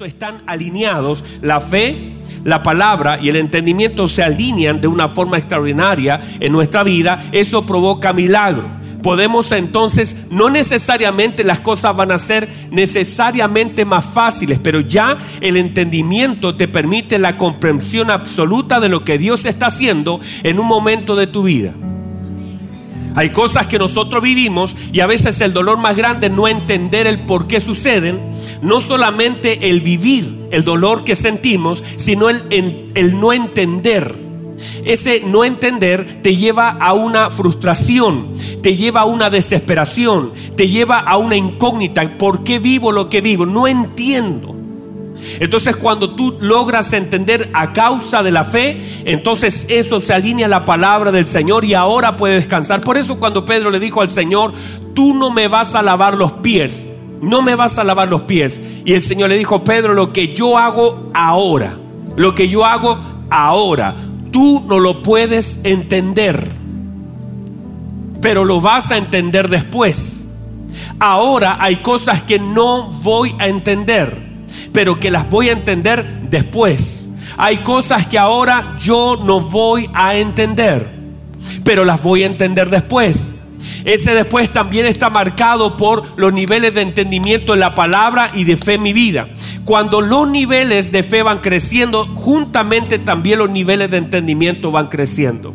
están alineados, la fe, la palabra y el entendimiento se alinean de una forma extraordinaria en nuestra vida, eso provoca milagro. Podemos entonces, no necesariamente las cosas van a ser necesariamente más fáciles, pero ya el entendimiento te permite la comprensión absoluta de lo que Dios está haciendo en un momento de tu vida. Hay cosas que nosotros vivimos y a veces el dolor más grande es no entender el por qué suceden, no solamente el vivir el dolor que sentimos, sino el, el no entender. Ese no entender te lleva a una frustración, te lleva a una desesperación, te lleva a una incógnita. ¿Por qué vivo lo que vivo? No entiendo. Entonces cuando tú logras entender a causa de la fe, entonces eso se alinea a la palabra del Señor y ahora puedes descansar. Por eso cuando Pedro le dijo al Señor, tú no me vas a lavar los pies, no me vas a lavar los pies. Y el Señor le dijo, Pedro, lo que yo hago ahora, lo que yo hago ahora, tú no lo puedes entender, pero lo vas a entender después. Ahora hay cosas que no voy a entender pero que las voy a entender después. Hay cosas que ahora yo no voy a entender, pero las voy a entender después. Ese después también está marcado por los niveles de entendimiento de la palabra y de fe en mi vida. Cuando los niveles de fe van creciendo, juntamente también los niveles de entendimiento van creciendo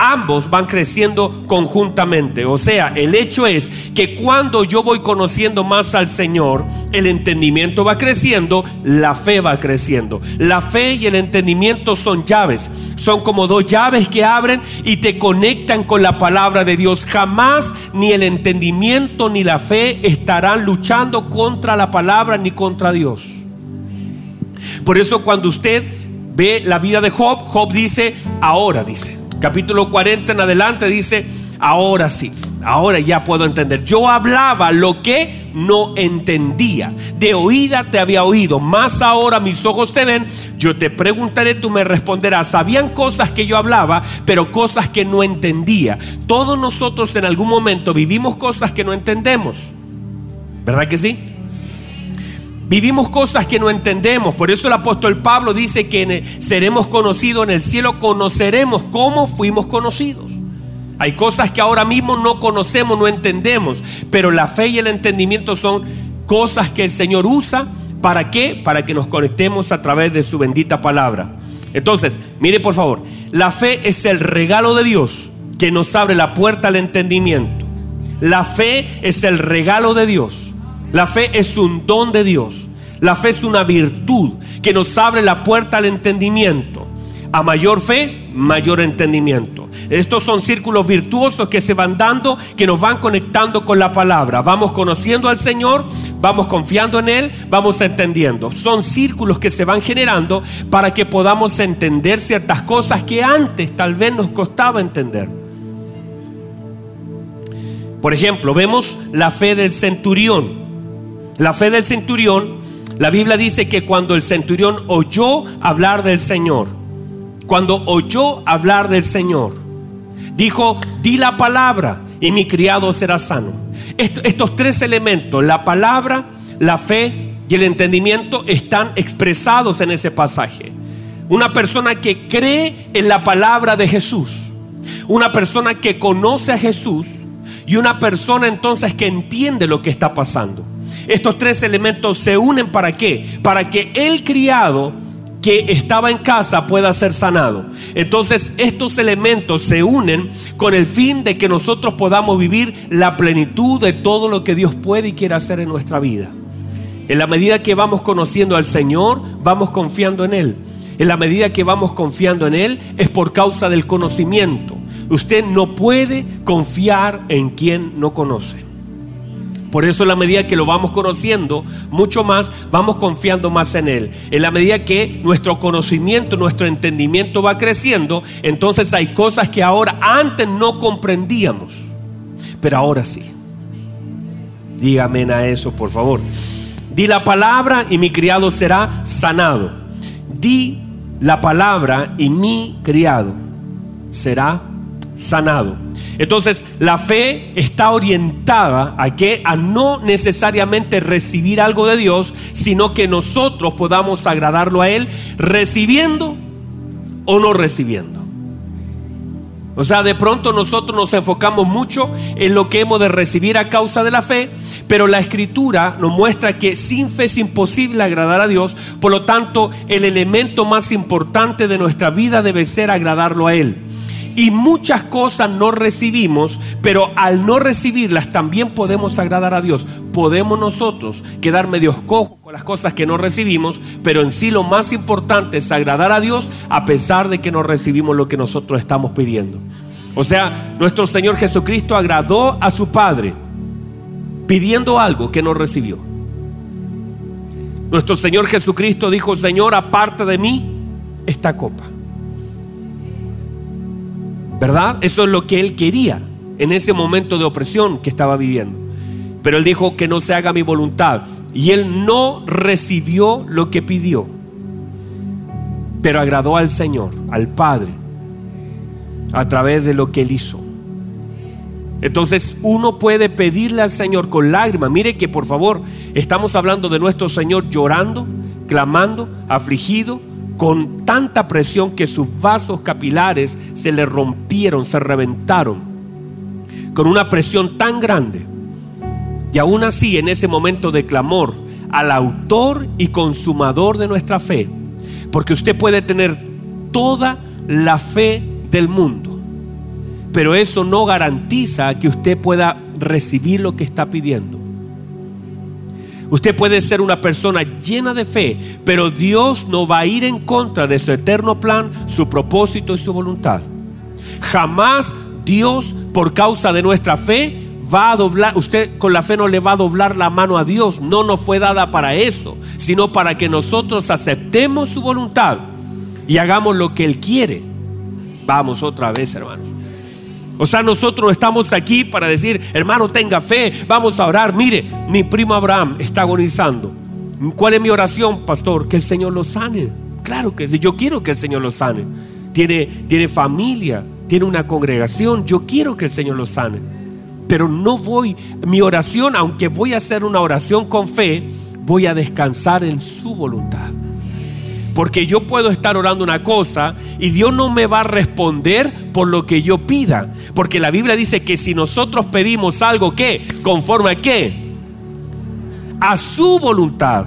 ambos van creciendo conjuntamente. O sea, el hecho es que cuando yo voy conociendo más al Señor, el entendimiento va creciendo, la fe va creciendo. La fe y el entendimiento son llaves. Son como dos llaves que abren y te conectan con la palabra de Dios. Jamás ni el entendimiento ni la fe estarán luchando contra la palabra ni contra Dios. Por eso cuando usted ve la vida de Job, Job dice, ahora dice capítulo 40 en adelante dice, ahora sí, ahora ya puedo entender. Yo hablaba lo que no entendía. De oída te había oído, más ahora mis ojos te ven. Yo te preguntaré, tú me responderás. Sabían cosas que yo hablaba, pero cosas que no entendía. Todos nosotros en algún momento vivimos cosas que no entendemos. ¿Verdad que sí? Vivimos cosas que no entendemos. Por eso el apóstol Pablo dice que seremos conocidos en el cielo, conoceremos cómo fuimos conocidos. Hay cosas que ahora mismo no conocemos, no entendemos, pero la fe y el entendimiento son cosas que el Señor usa. ¿Para qué? Para que nos conectemos a través de su bendita palabra. Entonces, mire por favor, la fe es el regalo de Dios que nos abre la puerta al entendimiento. La fe es el regalo de Dios la fe es un don de Dios. La fe es una virtud que nos abre la puerta al entendimiento. A mayor fe, mayor entendimiento. Estos son círculos virtuosos que se van dando, que nos van conectando con la palabra. Vamos conociendo al Señor, vamos confiando en Él, vamos entendiendo. Son círculos que se van generando para que podamos entender ciertas cosas que antes tal vez nos costaba entender. Por ejemplo, vemos la fe del centurión. La fe del centurión, la Biblia dice que cuando el centurión oyó hablar del Señor, cuando oyó hablar del Señor, dijo, di la palabra y mi criado será sano. estos tres elementos, la palabra, la fe y el entendimiento, están expresados en ese pasaje. Una persona que cree en la palabra de Jesús, una persona que conoce a Jesús y una persona entonces que entiende lo que está pasando. Estos tres elementos se unen para qué? Para que el criado que estaba en casa pueda ser sanado. Entonces estos elementos se unen con el fin de que nosotros podamos vivir la plenitud de todo lo que Dios puede y quiere hacer en nuestra vida. En la medida que vamos conociendo al Señor, vamos confiando en Él. En la medida que vamos confiando en Él es por causa del conocimiento. Usted no puede confiar en quien no conoce. Por eso en la medida que lo vamos conociendo mucho más, vamos confiando más en Él. En la medida que nuestro conocimiento, nuestro entendimiento va creciendo, entonces hay cosas que ahora antes no comprendíamos, pero ahora sí. Dígame a eso, por favor. Di la palabra y mi criado será sanado. Di la palabra y mi criado será sanado. Entonces, la fe está orientada a que a no necesariamente recibir algo de Dios, sino que nosotros podamos agradarlo a él recibiendo o no recibiendo. O sea, de pronto nosotros nos enfocamos mucho en lo que hemos de recibir a causa de la fe, pero la escritura nos muestra que sin fe es imposible agradar a Dios, por lo tanto el elemento más importante de nuestra vida debe ser agradarlo a Él. Y muchas cosas no recibimos, pero al no recibirlas también podemos agradar a Dios. Podemos nosotros quedar medio cojos con las cosas que no recibimos, pero en sí lo más importante es agradar a Dios a pesar de que no recibimos lo que nosotros estamos pidiendo. O sea, nuestro Señor Jesucristo agradó a su Padre pidiendo algo que no recibió. Nuestro Señor Jesucristo dijo, Señor, aparte de mí esta copa. ¿Verdad? Eso es lo que él quería en ese momento de opresión que estaba viviendo. Pero él dijo que no se haga mi voluntad. Y él no recibió lo que pidió. Pero agradó al Señor, al Padre, a través de lo que él hizo. Entonces uno puede pedirle al Señor con lágrimas. Mire que por favor estamos hablando de nuestro Señor llorando, clamando, afligido, con tanta presión que sus vasos capilares se le rompieron, se reventaron, con una presión tan grande. Y aún así, en ese momento de clamor al autor y consumador de nuestra fe, porque usted puede tener toda la fe del mundo, pero eso no garantiza que usted pueda recibir lo que está pidiendo. Usted puede ser una persona llena de fe, pero Dios no va a ir en contra de su eterno plan, su propósito y su voluntad. Jamás Dios, por causa de nuestra fe, va a doblar, usted con la fe no le va a doblar la mano a Dios, no nos fue dada para eso, sino para que nosotros aceptemos su voluntad y hagamos lo que Él quiere. Vamos otra vez, hermanos. O sea, nosotros estamos aquí para decir, hermano, tenga fe, vamos a orar. Mire, mi primo Abraham está agonizando. ¿Cuál es mi oración, pastor? Que el Señor lo sane. Claro que sí, yo quiero que el Señor lo sane. Tiene, tiene familia, tiene una congregación, yo quiero que el Señor lo sane. Pero no voy, mi oración, aunque voy a hacer una oración con fe, voy a descansar en su voluntad. Porque yo puedo estar orando una cosa y Dios no me va a responder por lo que yo pida. Porque la Biblia dice que si nosotros pedimos algo que, conforme a qué, a su voluntad,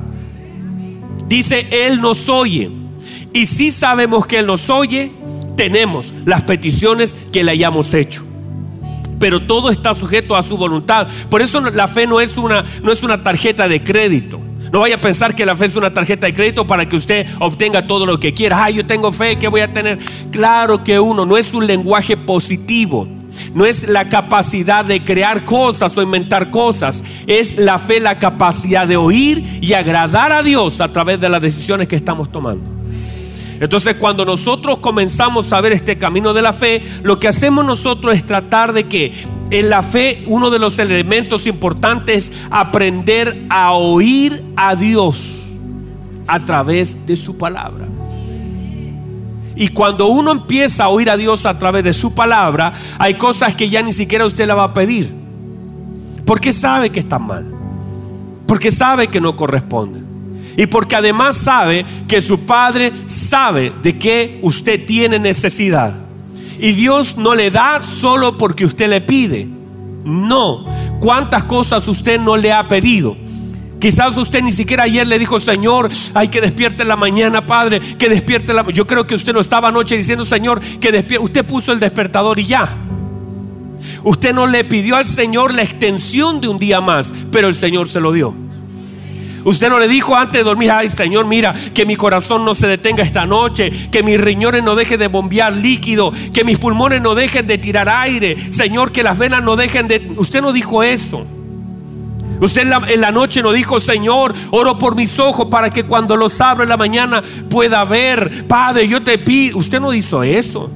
dice, Él nos oye. Y si sabemos que Él nos oye, tenemos las peticiones que le hayamos hecho pero todo está sujeto a su voluntad. Por eso la fe no es una, no es una tarjeta de crédito. No vaya a pensar que la fe es una tarjeta de crédito para que usted obtenga todo lo que quiera. Ay, yo tengo fe, ¿qué voy a tener? Claro que uno, no es un lenguaje positivo. No es la capacidad de crear cosas o inventar cosas. Es la fe, la capacidad de oír y agradar a Dios a través de las decisiones que estamos tomando. Entonces cuando nosotros comenzamos a ver este camino de la fe, lo que hacemos nosotros es tratar de que en la fe uno de los elementos importantes es aprender a oír a Dios a través de su palabra. Y cuando uno empieza a oír a Dios a través de su palabra, hay cosas que ya ni siquiera usted la va a pedir. Porque sabe que está mal. Porque sabe que no corresponde. Y porque además sabe que su Padre sabe de qué usted tiene necesidad. Y Dios no le da solo porque usted le pide. No. ¿Cuántas cosas usted no le ha pedido? Quizás usted ni siquiera ayer le dijo, Señor, hay que despierte la mañana, Padre, que despierte la Yo creo que usted no estaba anoche diciendo, Señor, que despierte. Usted puso el despertador y ya. Usted no le pidió al Señor la extensión de un día más, pero el Señor se lo dio. Usted no le dijo antes de dormir, ay Señor, mira, que mi corazón no se detenga esta noche, que mis riñones no dejen de bombear líquido, que mis pulmones no dejen de tirar aire, Señor, que las venas no dejen de... Usted no dijo eso. Usted en la, noche no dijo, Señor, oro por mis ojos para que cuando los abra en la mañana pueda ver. Padre, yo te pido. Usted no hizo eso.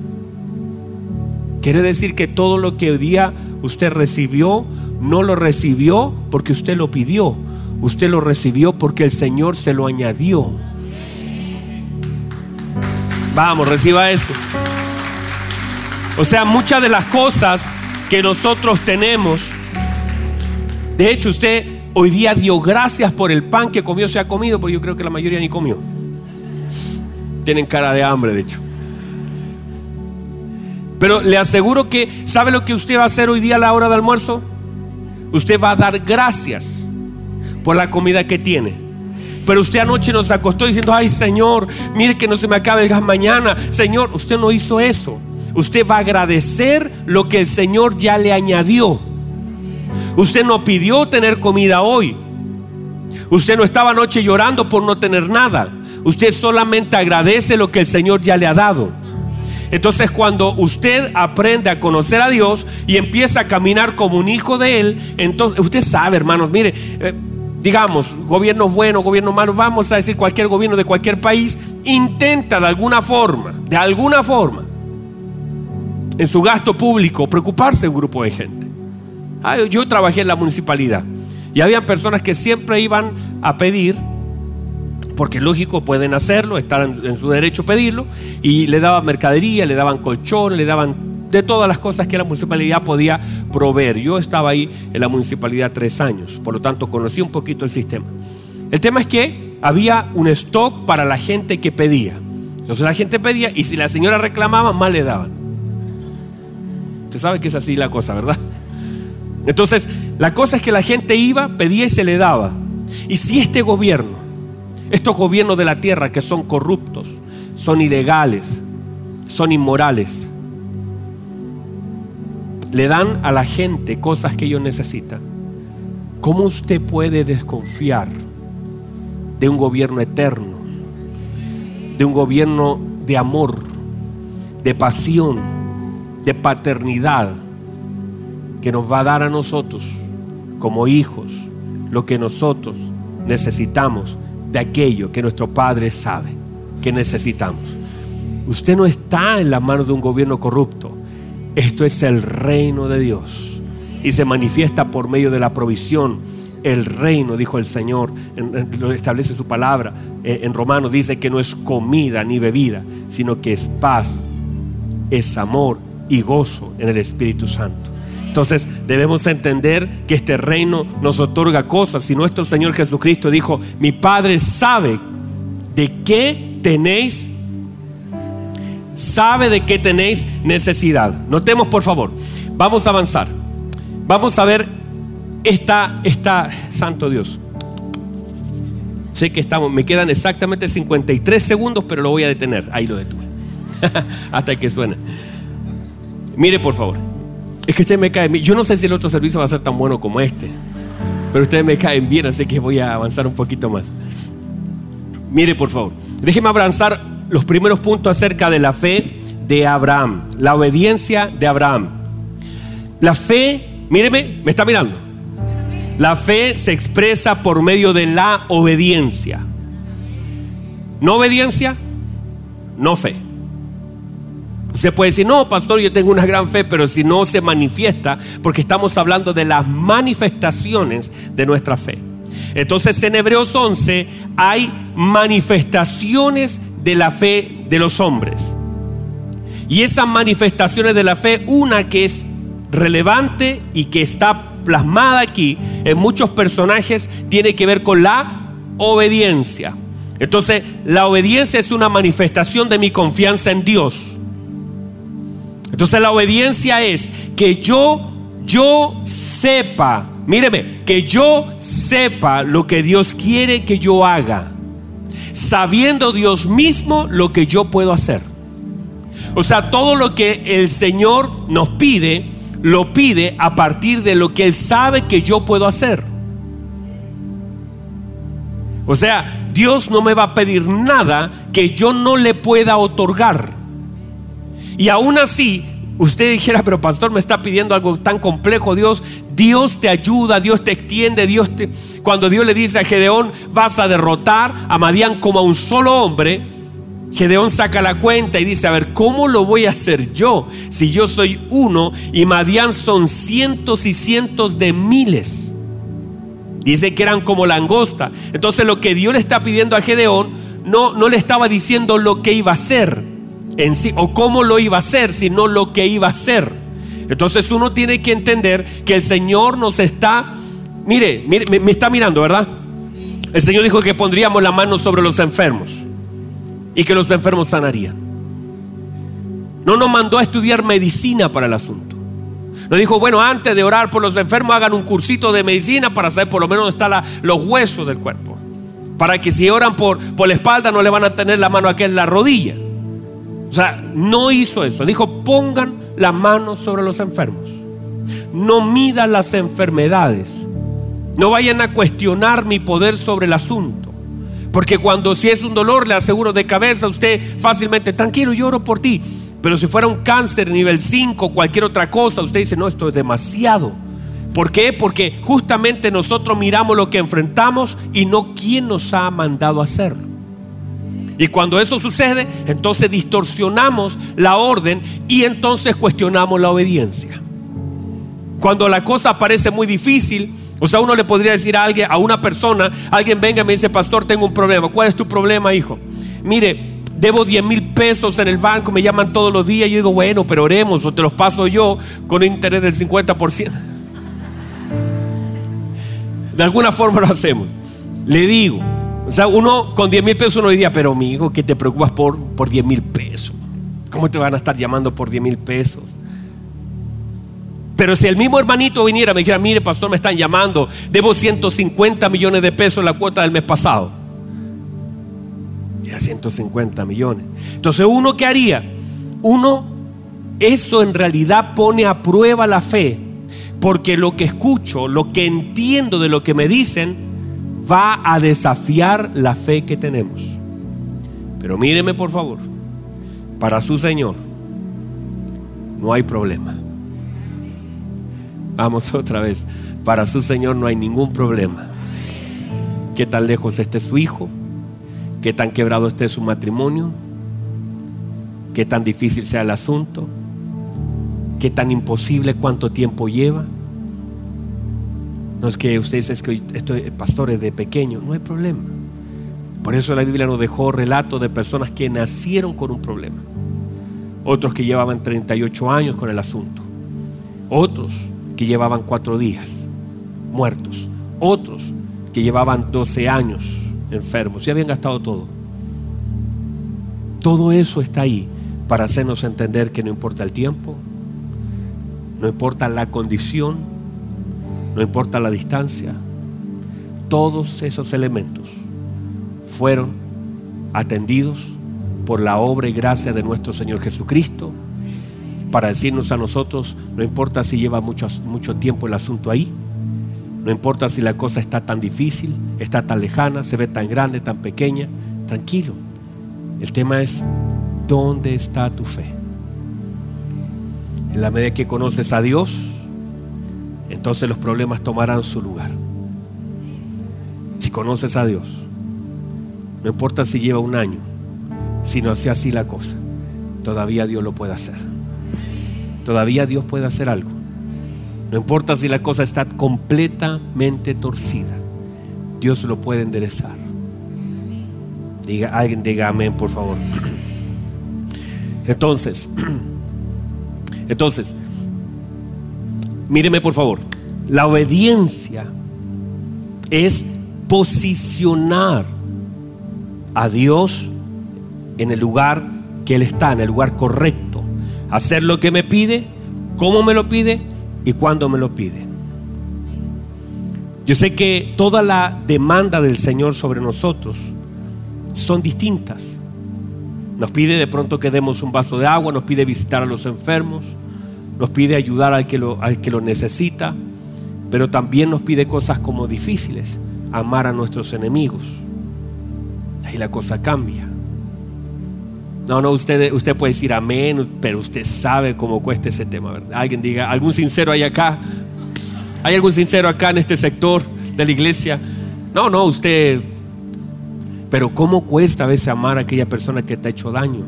Quiere decir que todo lo que hoy día usted recibió, no lo recibió porque usted lo pidió, Usted lo recibió porque el Señor se lo añadió. Vamos, reciba eso. O sea, muchas de las cosas que nosotros tenemos. De hecho, usted hoy día dio gracias por el pan que comió, se ha comido, porque yo creo que la mayoría ni comió. Tienen cara de hambre, de hecho. Pero le aseguro que, ¿sabe lo que usted va a hacer hoy día a la hora de almuerzo? Usted va a dar gracias por la comida que tiene. Pero usted anoche nos acostó diciendo, ay Señor, mire que no se me acabe el gas mañana. Señor, usted no hizo eso. Usted va a agradecer lo que el Señor ya le añadió. Usted no pidió tener comida hoy. Usted no estaba anoche llorando por no tener nada. Usted solamente agradece lo que el Señor ya le ha dado. Entonces cuando usted aprende a conocer a Dios y empieza a caminar como un hijo de Él, entonces usted sabe, hermanos, mire, eh, digamos, gobiernos buenos, gobiernos malos, vamos a decir cualquier gobierno de cualquier país, intenta de alguna forma, de alguna forma, en su gasto público, preocuparse de un grupo de gente. Ah, yo trabajé en la municipalidad y había personas que siempre iban a pedir porque lógico pueden hacerlo, están en, su derecho a pedirlo, y le daban mercadería, le daban colchón, le daban de todas las cosas que la municipalidad podía proveer. Yo estaba ahí en la municipalidad tres años, por lo tanto conocí un poquito el sistema. El tema es que había un stock para la gente que pedía. Entonces la gente pedía y si la señora reclamaba, más le daban. Usted sabe que es así la cosa, ¿verdad? Entonces, la cosa es que la gente iba, pedía y se le daba. Y si este gobierno estos gobiernos de la tierra que son corruptos, son ilegales, son inmorales, le dan a la gente cosas que ellos necesitan. ¿Cómo usted puede desconfiar de un gobierno eterno, de un gobierno de amor, de pasión, de paternidad, que nos va a dar a nosotros como hijos lo que nosotros necesitamos de aquello que nuestro Padre sabe que necesitamos. Usted no está en la mano de un gobierno corrupto. Esto es el reino de Dios. Y se manifiesta por medio de la provisión. El reino, dijo el Señor, lo establece su palabra. Eh, en Romanos dice que no es comida ni bebida, sino que es paz, es amor y gozo en el Espíritu Santo. Entonces debemos entender que este reino nos otorga cosas. Y nuestro Señor Jesucristo dijo, mi Padre sabe de qué tenéis, sabe de qué tenéis necesidad. Notemos por favor, vamos a avanzar. Vamos a ver esta, esta, Santo Dios. Sé que estamos, me quedan exactamente 53 segundos, pero lo voy a detener. Ahí lo detuve. Hasta que suene. Mire por favor. Es que ustedes me bien. Yo no sé si el otro servicio va a ser tan bueno como este. Pero ustedes me caen bien, así que voy a avanzar un poquito más. Mire, por favor. Déjeme avanzar los primeros puntos acerca de la fe de Abraham. La obediencia de Abraham. La fe, míreme, me está mirando. La fe se expresa por medio de la obediencia. No obediencia, no fe. Se puede decir, no, pastor, yo tengo una gran fe, pero si no se manifiesta, porque estamos hablando de las manifestaciones de nuestra fe. Entonces en Hebreos 11 hay manifestaciones de la fe de los hombres. Y esas manifestaciones de la fe, una que es relevante y que está plasmada aquí en muchos personajes, tiene que ver con la obediencia. Entonces, la obediencia es una manifestación de mi confianza en Dios. Entonces la obediencia es que yo, yo sepa, míreme, que yo sepa lo que Dios quiere que yo haga, sabiendo Dios mismo lo que yo puedo hacer. O sea, todo lo que el Señor nos pide, lo pide a partir de lo que Él sabe que yo puedo hacer. O sea, Dios no me va a pedir nada que yo no le pueda otorgar. Y aún así, usted dijera, pero pastor, me está pidiendo algo tan complejo, Dios, Dios te ayuda, Dios te extiende, Dios te... Cuando Dios le dice a Gedeón, vas a derrotar a Madián como a un solo hombre, Gedeón saca la cuenta y dice, a ver, ¿cómo lo voy a hacer yo? Si yo soy uno y Madián son cientos y cientos de miles. Dice que eran como langosta. Entonces lo que Dios le está pidiendo a Gedeón, no, no le estaba diciendo lo que iba a hacer en sí, o cómo lo iba a hacer, sino lo que iba a hacer. Entonces uno tiene que entender que el Señor nos está, mire, mire me, está mirando, ¿verdad? El Señor dijo que pondríamos la mano sobre los enfermos y que los enfermos sanarían. No nos mandó a estudiar medicina para el asunto. Nos dijo, bueno, antes de orar por los enfermos, hagan un cursito de medicina para saber por lo menos dónde están los huesos del cuerpo. Para que si oran por, por la espalda no le van a tener la mano aquí en la rodilla. O sea, no hizo eso. Dijo, pongan la mano sobre los enfermos. No midan las enfermedades. No vayan a cuestionar mi poder sobre el asunto. Porque cuando si es un dolor, le aseguro de cabeza, usted fácilmente, tranquilo, lloro por ti. Pero si fuera un cáncer nivel 5, cualquier otra cosa, usted dice, no, esto es demasiado. ¿Por qué? Porque justamente nosotros miramos lo que enfrentamos y no quién nos ha mandado a hacerlo. Y cuando eso sucede, entonces distorsionamos la orden y entonces cuestionamos la obediencia. Cuando la cosa parece muy difícil, o sea, uno le podría decir a alguien, a una persona, alguien venga y me dice, pastor, tengo un problema. ¿Cuál es tu problema, hijo? Mire, debo 10 mil pesos en el banco, me llaman todos los días. Yo digo, bueno, pero oremos o te los paso yo con un interés del 50%. De alguna forma lo hacemos. Le digo, o sea, uno con 10 mil pesos uno diría, pero amigo, ¿qué te preocupas por, por 10 mil pesos? ¿Cómo te van a estar llamando por 10 mil pesos? Pero si el mismo hermanito viniera y me dijera, mire pastor, me están llamando, debo 150 millones de pesos en la cuota del mes pasado. Ya 150 millones. Entonces, ¿uno qué haría? Uno, eso en realidad pone a prueba la fe, porque lo que escucho, lo que entiendo de lo que me dicen, va a desafiar la fe que tenemos. Pero míreme por favor, para su Señor no hay problema. Vamos otra vez, para su Señor no hay ningún problema. ¿Qué tan lejos esté su hijo? ¿Qué tan quebrado esté su matrimonio? ¿Qué tan difícil sea el asunto? ¿Qué tan imposible cuánto tiempo lleva? No es que usted dice que estoy pastores de pequeño, no hay problema. Por eso la Biblia nos dejó relatos de personas que nacieron con un problema. Otros que llevaban 38 años con el asunto. Otros que llevaban cuatro días muertos. Otros que llevaban 12 años enfermos. Ya habían gastado todo. Todo eso está ahí para hacernos entender que no importa el tiempo, no importa la condición, no importa la distancia, todos esos elementos fueron atendidos por la obra y gracia de nuestro Señor Jesucristo para decirnos a nosotros, no importa si lleva mucho, mucho tiempo el asunto ahí, no importa si la cosa está tan difícil, está tan lejana, se ve tan grande, tan pequeña, tranquilo. El tema es, ¿dónde está tu fe? En la medida que conoces a Dios, entonces los problemas tomarán su lugar. Si conoces a Dios, no importa si lleva un año, si no hace así la cosa, todavía Dios lo puede hacer. Todavía Dios puede hacer algo. No importa si la cosa está completamente torcida, Dios lo puede enderezar. Diga, alguien diga amén, por favor. Entonces, entonces, Míreme por favor, la obediencia es posicionar a Dios en el lugar que Él está, en el lugar correcto. Hacer lo que me pide, cómo me lo pide y cuándo me lo pide. Yo sé que toda la demanda del Señor sobre nosotros son distintas. Nos pide de pronto que demos un vaso de agua, nos pide visitar a los enfermos, nos pide ayudar al que, lo, al que lo necesita, pero también nos pide cosas como difíciles, amar a nuestros enemigos. Ahí la cosa cambia. No, no, usted, usted puede decir amén, pero usted sabe cómo cuesta ese tema, ¿verdad? Alguien diga, ¿algún sincero hay acá? ¿Hay algún sincero acá en este sector de la iglesia? No, no, usted... Pero ¿cómo cuesta a veces amar a aquella persona que te ha hecho daño?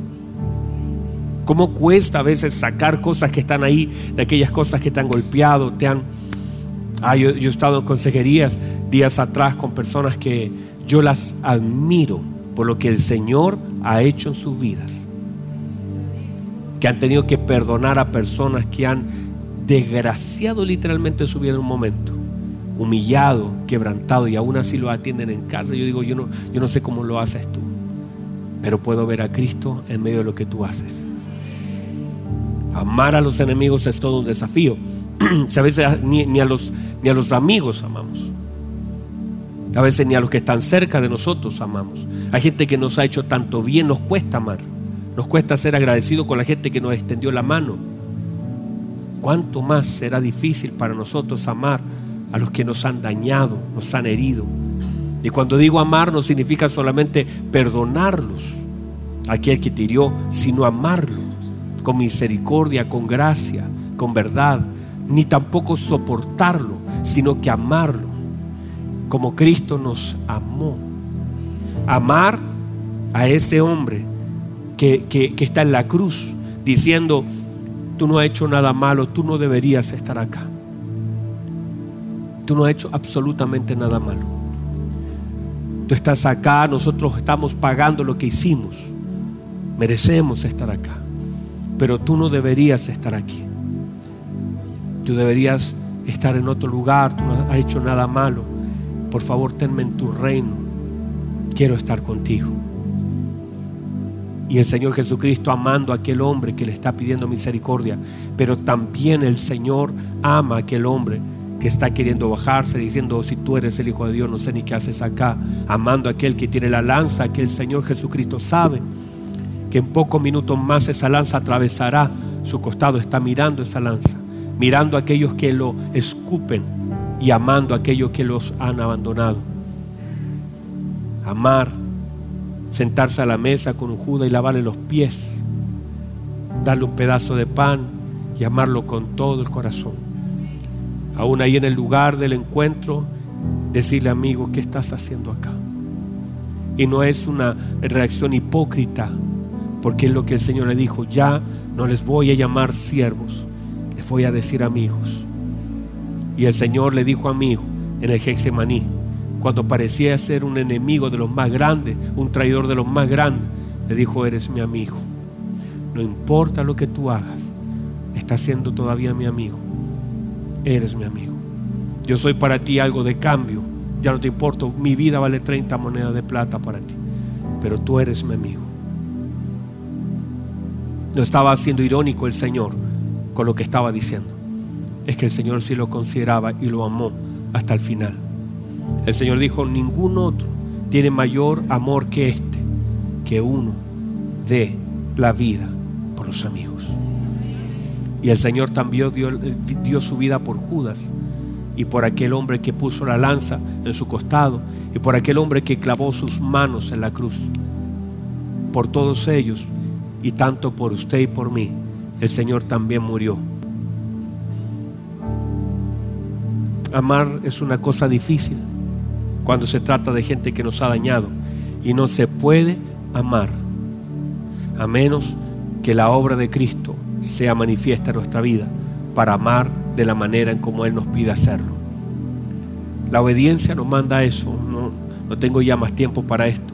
¿Cómo cuesta a veces sacar cosas que están ahí, de aquellas cosas que te han golpeado, te han... Ah, yo, he estado en consejerías días atrás con personas que yo las admiro por lo que el Señor ha hecho en sus vidas. Que han tenido que perdonar a personas que han desgraciado literalmente su vida en un momento, humillado, quebrantado y aún así lo atienden en casa. Yo digo, yo no, yo no sé cómo lo haces tú, pero puedo ver a Cristo en medio de lo que tú haces. Amar a los enemigos es todo un desafío. a veces ni, a los, ni a los amigos amamos. A veces ni a los que están cerca de nosotros amamos. Hay gente que nos ha hecho tanto bien, nos cuesta amar. Nos cuesta ser agradecidos con la gente que nos extendió la mano. ¿Cuánto más será difícil para nosotros amar a los que nos han dañado, nos han herido? Y cuando digo amar no significa solamente perdonarlos, aquel que te hirió, sino amarlo con misericordia, con gracia, con verdad, ni tampoco soportarlo, sino que amarlo como Cristo nos amó. Amar a ese hombre que, que, está en la cruz diciendo, tú no has hecho nada malo, tú no deberías estar acá. Tú no has hecho absolutamente nada malo. Tú estás acá, nosotros estamos pagando lo que hicimos. Merecemos estar acá. Pero tú no deberías estar aquí. Tú deberías estar en otro lugar, tú no has hecho nada malo. Por favor, tenme en tu reino. Quiero estar contigo. Y el Señor Jesucristo amando a aquel hombre que le está pidiendo misericordia, pero también el Señor ama a aquel hombre que está queriendo bajarse, diciendo, si tú eres el Hijo de Dios, no sé ni qué haces acá, amando a aquel que tiene la lanza, que el Señor Jesucristo sabe que en pocos minutos más esa lanza atravesará su costado, está mirando esa lanza, mirando a aquellos que lo escupen y amando a aquellos que los han abandonado. Amar sentarse a la mesa con un Judas y lavarle los pies, darle un pedazo de pan y amarlo con todo el corazón. Aún ahí en el lugar del encuentro, decirle amigo, ¿qué estás haciendo acá? Y no es una reacción hipócrita, porque es lo que el Señor le dijo, ya no les voy a llamar siervos, voy a decir amigos. Y el Señor le dijo amigo en el Gexemaní, cuando parecía ser un enemigo de los más grandes, un traidor de los más grandes, le dijo, eres mi amigo. No importa lo que tú hagas, estás siendo todavía mi amigo. Eres mi amigo. Yo soy para ti algo de cambio. Ya no te importo, mi vida vale 30 monedas de plata para ti. Pero tú eres mi amigo. No estaba siendo irónico el Señor con lo que estaba diciendo. Es que el Señor sí lo consideraba y lo amó hasta el final. El Señor dijo, ningún otro tiene mayor amor que este, que uno dé la vida por los amigos. Y el Señor también dio, dio, su vida por Judas y por aquel hombre que puso la lanza en su costado y por aquel hombre que clavó sus manos en la cruz. Por todos ellos y tanto por usted y por mí, el Señor también murió. Amar es una cosa difícil cuando se trata de gente que nos ha dañado. Y no se puede amar a menos que la obra de Cristo sea manifiesta en nuestra vida para amar de la manera en como Él nos pide hacerlo. La obediencia nos manda eso. No, no tengo ya más tiempo para esto,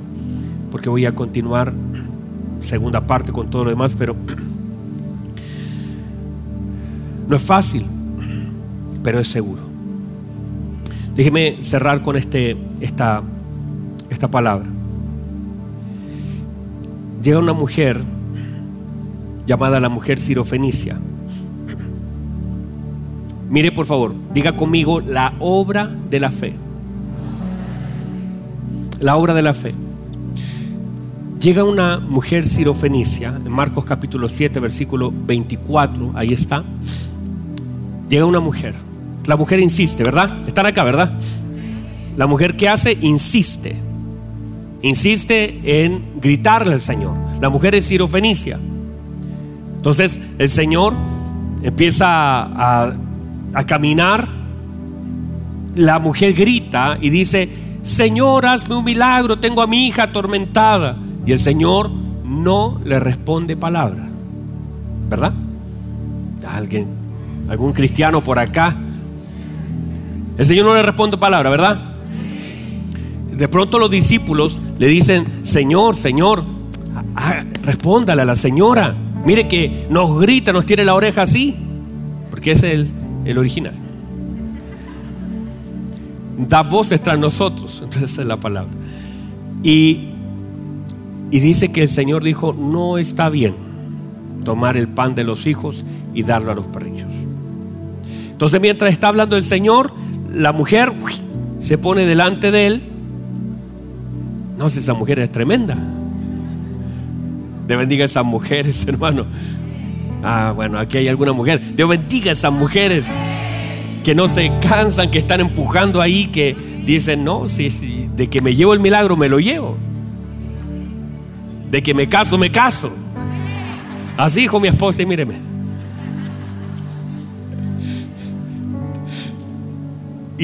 porque voy a continuar segunda parte con todo lo demás, pero no es fácil, pero es seguro. Déjeme cerrar con este, esta, esta palabra. Llega una mujer llamada la mujer sirofenicia. Mire por favor, diga conmigo la obra de la fe. La obra de la fe. Llega una mujer sirofenicia, en Marcos capítulo 7, versículo 24, ahí está. Llega una mujer la mujer insiste, ¿verdad? Están acá, ¿verdad? La mujer que hace insiste. Insiste en gritarle al Señor. La mujer es sirofenicia. Entonces el Señor empieza a, caminar. La mujer grita y dice, Señor, hazme un milagro, tengo a mi hija atormentada. Y el Señor no le responde palabra. ¿Verdad? Alguien, algún cristiano por acá el Señor no le responde palabra, ¿verdad? De pronto los discípulos le dicen, Señor, Señor, respóndale a la señora. Mire que nos grita, nos tiene la oreja así. porque ese es el, el original. Da voces tras nosotros, entonces esa es la palabra. Y, y dice que el Señor dijo, no está bien tomar el pan de los hijos y darlo a los perrillos. Entonces mientras está hablando el Señor, la mujer se pone delante de él. No sé, esa mujer es tremenda. Dios bendiga a esas mujeres, hermano. Ah, bueno, aquí hay alguna mujer. Dios bendiga a esas mujeres que no se cansan, que están empujando ahí, que dicen, no, si, de que me llevo el milagro, me lo llevo. De que me caso, me caso. Así dijo mi esposa y míreme.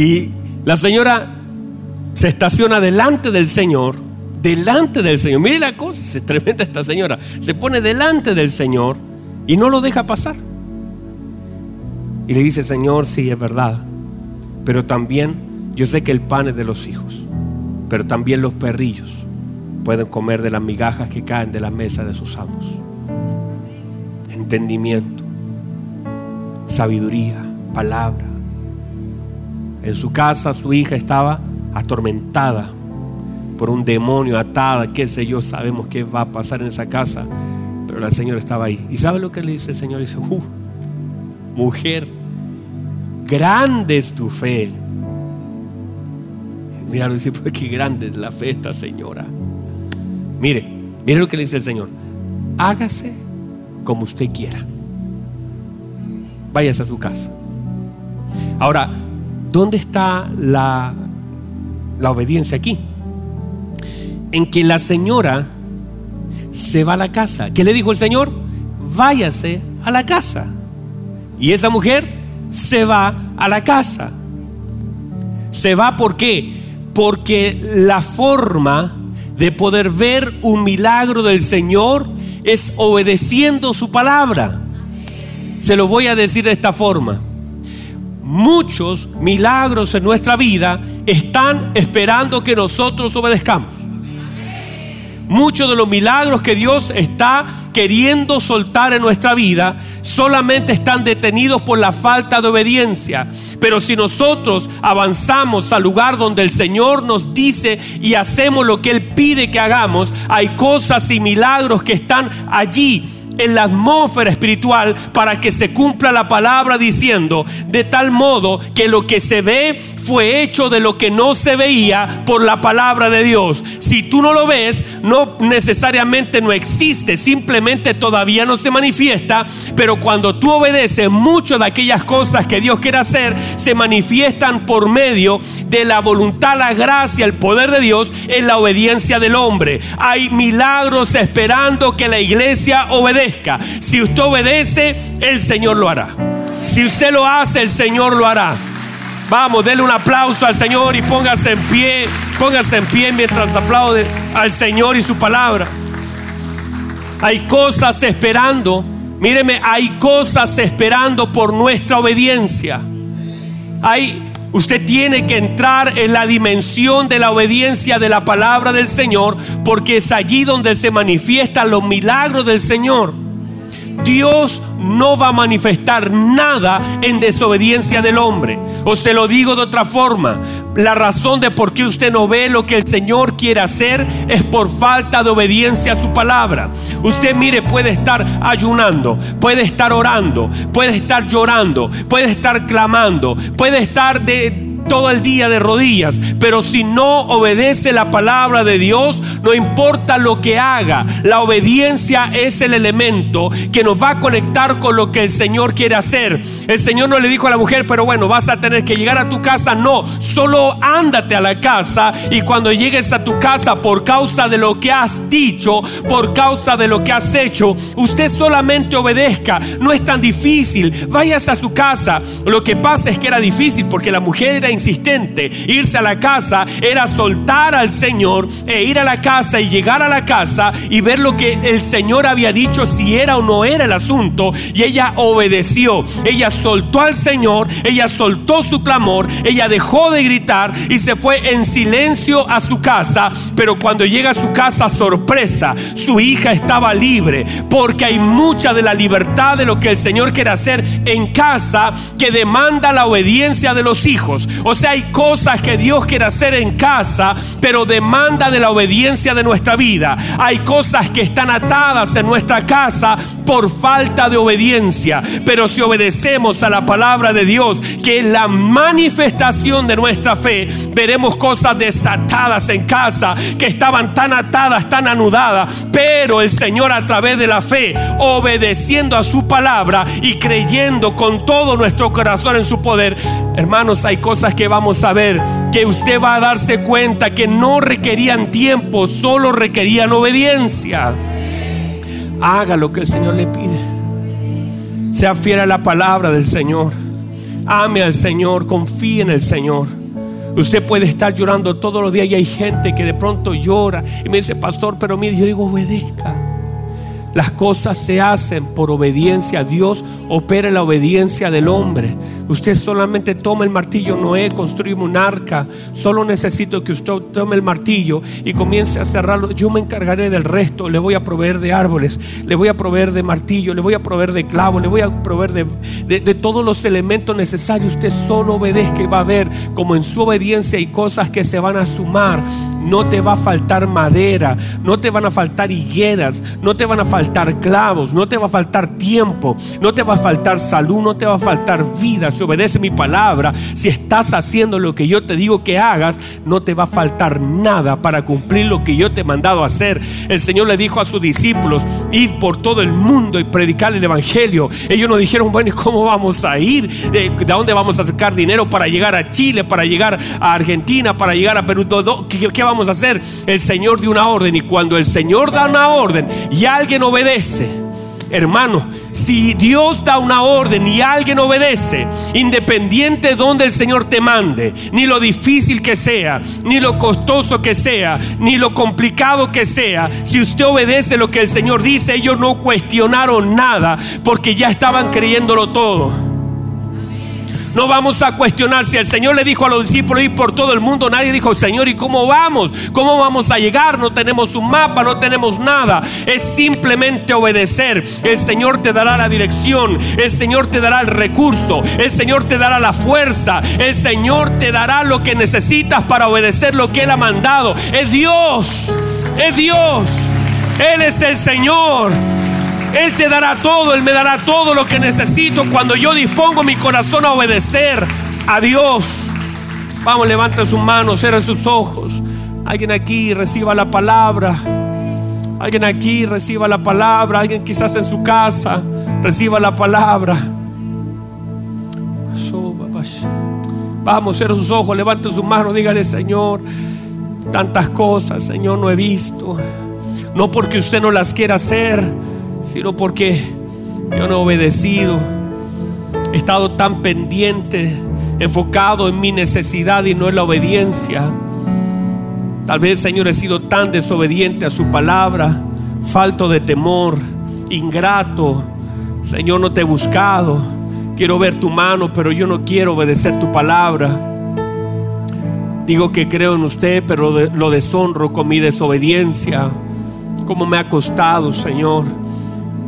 Y la señora se estaciona delante del Señor, delante del Señor. Mire la cosa, se tremenda esta señora. Se pone delante del Señor y no lo deja pasar. Y le dice, Señor, sí, es verdad. Pero también yo sé que el pan es de los hijos. Pero también los perrillos pueden comer de las migajas que caen de la mesa de sus amos. Entendimiento, sabiduría, palabra. En su casa su hija estaba atormentada por un demonio, atada, qué sé yo, sabemos qué va a pasar en esa casa. Pero el Señor estaba ahí. ¿Y sabe lo que le dice el Señor? Dice, uh, mujer, grande es tu fe. Mira, dice, pues qué grande es la fe esta señora. Mire, mire lo que le dice el Señor. Hágase como usted quiera. Váyase a su casa. Ahora, ¿dónde está la, la obediencia aquí? En que la señora se va a la casa. ¿Qué le dijo el Señor? Váyase a la casa. Y esa mujer se va a la casa. Se va ¿por qué? Porque la forma de poder ver un milagro del Señor es obedeciendo su palabra. Se lo voy a decir de esta forma. Muchos milagros en nuestra vida están esperando que nosotros obedezcamos. Muchos de los milagros que Dios está queriendo soltar en nuestra vida solamente están detenidos por la falta de obediencia. Pero si nosotros avanzamos al lugar donde el Señor nos dice y hacemos lo que Él pide que hagamos, hay cosas y milagros que están allí en la atmósfera espiritual para que se cumpla la palabra diciendo, de tal modo que lo que se ve fue hecho de lo que no se veía por la palabra de Dios. Si tú no lo ves, no necesariamente no existe, simplemente todavía no se manifiesta, pero cuando tú obedeces, muchas de aquellas cosas que Dios quiere hacer se manifiestan por medio de la voluntad, la gracia, el poder de Dios en la obediencia del hombre. Hay milagros esperando que la iglesia obedezca. Si usted obedece, el Señor lo hará. Si usted lo hace, el Señor lo hará. Vamos, denle un aplauso al Señor y póngase en pie. Póngase en pie mientras aplaude al Señor y su palabra. Hay cosas esperando. Míreme, hay cosas esperando por nuestra obediencia. Hay Usted tiene que entrar en la dimensión de la obediencia de la palabra del Señor, porque es allí donde se manifiestan los milagros del Señor. Dios no va a manifestar nada en desobediencia del hombre. O se lo digo de otra forma, la razón de por qué usted no ve lo que el Señor quiere hacer es por falta de obediencia a su palabra. Usted mire, puede estar ayunando, puede estar orando, puede estar llorando, puede estar clamando, puede estar de todo el día de rodillas, pero si no obedece la palabra de Dios, no importa lo que haga, la obediencia es el elemento que nos va a conectar con lo que el Señor quiere hacer. El Señor no le dijo a la mujer, pero bueno, vas a tener que llegar a tu casa, no, solo ándate a la casa y cuando llegues a tu casa por causa de lo que has dicho, por causa de lo que has hecho, usted solamente obedezca, no es tan difícil, vayas a su casa. Lo que pasa es que era difícil porque la mujer era insistente. Irse a la casa era soltar al Señor e ir a la casa y llegar a la casa y ver lo que el Señor había dicho, si era o no era el asunto. Y ella obedeció. Ella soltó al Señor, ella soltó su clamor, ella dejó de gritar y se fue en silencio a su casa. Pero cuando llega a su casa, sorpresa, su hija estaba libre. Porque hay mucha de la libertad de lo que el Señor quiere hacer en casa que demanda la obediencia de los hijos. O sea, hay cosas que Dios quiere hacer en casa, pero demanda de la obediencia de nuestra vida. Hay cosas que están atadas en nuestra casa por falta de obediencia. Pero si obedecemos a la palabra de Dios, que es la manifestación de nuestra fe, veremos cosas desatadas en casa que estaban tan atadas, tan anudadas. Pero el Señor a través de la fe, obedeciendo a su palabra y creyendo con todo nuestro corazón en su poder, hermanos, hay cosas que vamos a ver que usted va a darse cuenta que no requerían tiempo, solo requerían obediencia. Haga lo que el Señor le pide. Sea fiel a la palabra del Señor. Ame al Señor, confíe en el Señor. Usted puede estar llorando todos los días y hay gente que de pronto llora y me dice, pastor, pero mire, yo digo, obedezca. Las cosas se hacen por obediencia. Dios opera la obediencia del hombre. Usted solamente toma el martillo, Noé, construye un arca. Solo necesito que usted tome el martillo y comience a cerrarlo. Yo me encargaré del resto. Le voy a proveer de árboles, le voy a proveer de martillo, le voy a proveer de clavo, le voy a proveer de, de todos los elementos necesarios. Usted solo obedezca y va a ver como en su obediencia hay cosas que se van a sumar. No te va a faltar madera, no te van a faltar higueras, no te van a faltar clavos, no te va a faltar tiempo, no te va a faltar salud, no te va a faltar vida obedece mi palabra, si estás haciendo lo que yo te digo que hagas, no te va a faltar nada para cumplir lo que yo te he mandado a hacer. El Señor le dijo a sus discípulos, id por todo el mundo y predicar el Evangelio. Ellos nos dijeron, bueno, ¿y cómo vamos a ir? ¿De, dónde vamos a sacar dinero para llegar a Chile, para llegar a Argentina, para llegar a Perú? ¿Qué, qué vamos a hacer? El Señor dio una orden y cuando el Señor da una orden y alguien obedece, hermano, si Dios da una orden y alguien obedece, independiente de donde el Señor te mande, ni lo difícil que sea, ni lo costoso que sea, ni lo complicado que sea, si usted obedece lo que el Señor dice, ellos no cuestionaron nada porque ya estaban creyéndolo todo. No vamos a cuestionar si el Señor le dijo a los discípulos ir por todo el mundo. Nadie dijo, Señor, ¿y cómo vamos? ¿Cómo vamos a llegar? No tenemos un mapa, no tenemos nada. Es simplemente obedecer. El Señor te dará la dirección. El Señor te dará el recurso. El Señor te dará la fuerza. El Señor te dará lo que necesitas para obedecer lo que Él ha mandado. Es Dios. Es Dios. Él es el Señor. Él te dará todo, Él me dará todo lo que necesito cuando yo dispongo mi corazón a obedecer a Dios. Vamos, levanta sus manos, cierra sus ojos. Alguien aquí reciba la palabra. Alguien aquí reciba la palabra. Alguien quizás en su casa reciba la palabra. Vamos, cierra sus ojos, levanta sus manos, dígale, Señor, tantas cosas, Señor, no he visto. No porque usted no las quiera hacer sino porque yo no he obedecido. He estado tan pendiente, enfocado en mi necesidad y no en la obediencia. Tal vez, Señor, he sido tan desobediente a su palabra, falto de temor, ingrato. Señor, no te he buscado. Quiero ver tu mano, pero yo no quiero obedecer tu palabra. Digo que creo en usted, pero lo deshonro con mi desobediencia. Como me ha costado, Señor.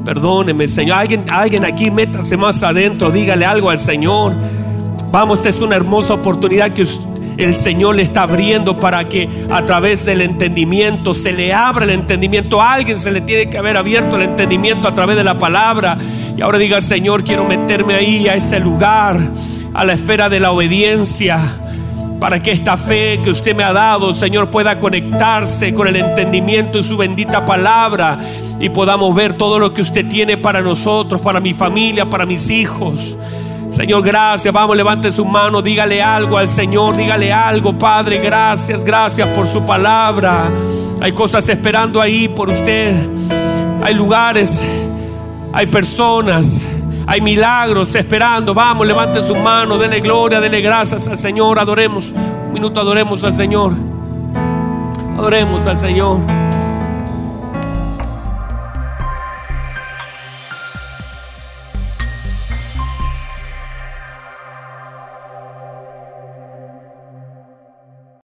Perdóneme, Señor. Alguien, alguien aquí métase más adentro, dígale algo al Señor. Vamos, esta es una hermosa oportunidad que el Señor le está abriendo para que a través del entendimiento se le abra el entendimiento. A alguien se le tiene que haber abierto el entendimiento a través de la palabra. Y ahora diga, Señor, quiero meterme ahí a ese lugar, a la esfera de la obediencia para que esta fe que usted me ha dado, Señor, pueda conectarse con el entendimiento de su bendita palabra y podamos ver todo lo que usted tiene para nosotros, para mi familia, para mis hijos. Señor, gracias. Vamos, levante su mano, dígale algo al Señor, dígale algo, Padre. Gracias, gracias por su palabra. Hay cosas esperando ahí por usted. Hay lugares, hay personas, Hay milagros esperando. Vamos, levanten sus manos, denle gloria, denle gracias al Señor. Adoremos. Un minuto adoremos al Señor. Adoremos al Señor.